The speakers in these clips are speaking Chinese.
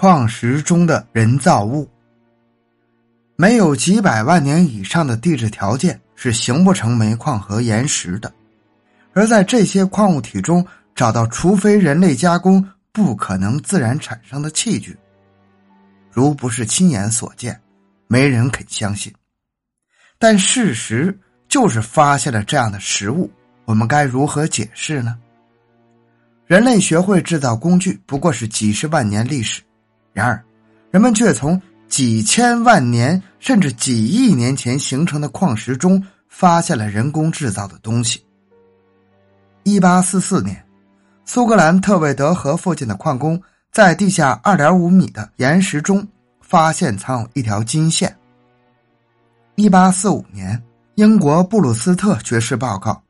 矿石中的人造物。没有几百万年以上的地质条件是形不成煤矿和岩石的，而在这些矿物体中找到除非人类加工不可能自然产生的器具，如不是亲眼所见，没人肯相信。但事实就是发现了这样的实物，我们该如何解释呢？人类学会制造工具不过是几十万年历史，然而，人们却从几千万年甚至几亿年前形成的矿石中发现了人工制造的东西。一八四四年，苏格兰特韦德河附近的矿工在地下二点五米的岩石中发现藏有一条金线。一八四五年，英国布鲁斯特爵士报告，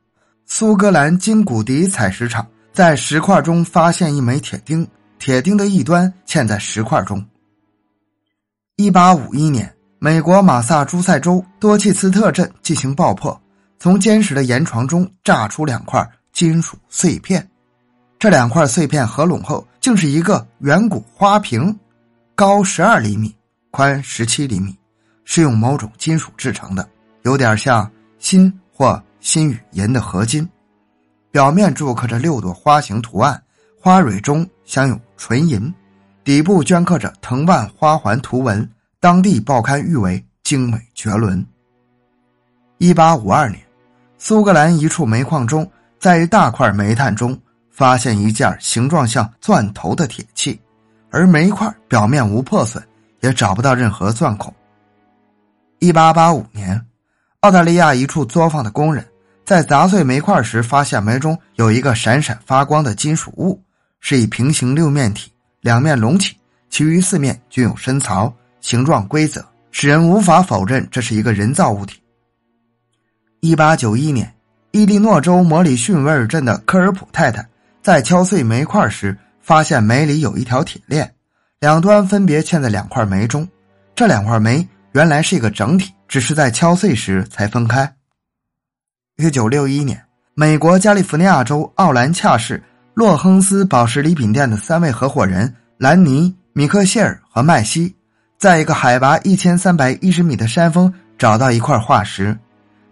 苏格兰金古迪采石场在石块中发现一枚铁钉，铁钉的一端嵌在石块中。一八五一年，美国马萨诸塞州多契斯特镇进行爆破，从坚实的岩床中炸出两块金属碎片，这两块碎片合拢后，竟是一个圆骨花瓶，高十二厘米，宽十七厘米。是用某种金属制成的，有点像锌或锌与银的合金，表面铸刻着六朵花形图案，花蕊中镶有纯银，底部镌刻着藤蔓花环图文。当地报刊誉为精美绝伦。一八五二年，苏格兰一处煤矿中，在一大块煤炭中发现一件形状像钻头的铁器，而煤块表面无破损，也找不到任何钻孔。一八八五年，澳大利亚一处作坊的工人在砸碎煤块时，发现煤中有一个闪闪发光的金属物，是以平行六面体，两面隆起，其余四面均有深槽，形状规则，使人无法否认这是一个人造物体。一八九一年，伊利诺州摩里逊维尔镇的科尔普太太在敲碎煤块时，发现煤里有一条铁链，两端分别嵌在两块煤中，这两块煤。原来是一个整体，只是在敲碎时才分开。一九六一年，美国加利福尼亚州奥兰恰市洛亨斯宝石礼品店的三位合伙人兰尼、米克谢尔和麦西，在一个海拔一千三百一十米的山峰找到一块化石。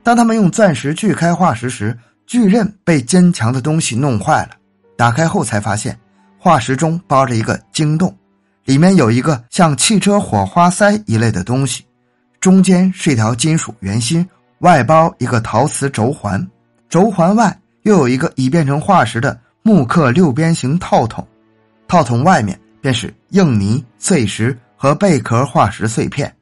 当他们用钻石锯开化石时，锯刃被坚强的东西弄坏了。打开后才发现，化石中包着一个晶洞，里面有一个像汽车火花塞一类的东西。中间是一条金属圆心，外包一个陶瓷轴环，轴环外又有一个已变成化石的木刻六边形套筒，套筒外面便是硬泥、碎石和贝壳化石碎片。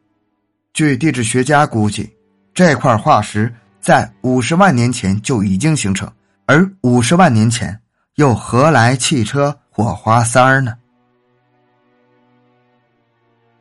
据地质学家估计，这块化石在五十万年前就已经形成，而五十万年前又何来汽车火花塞呢？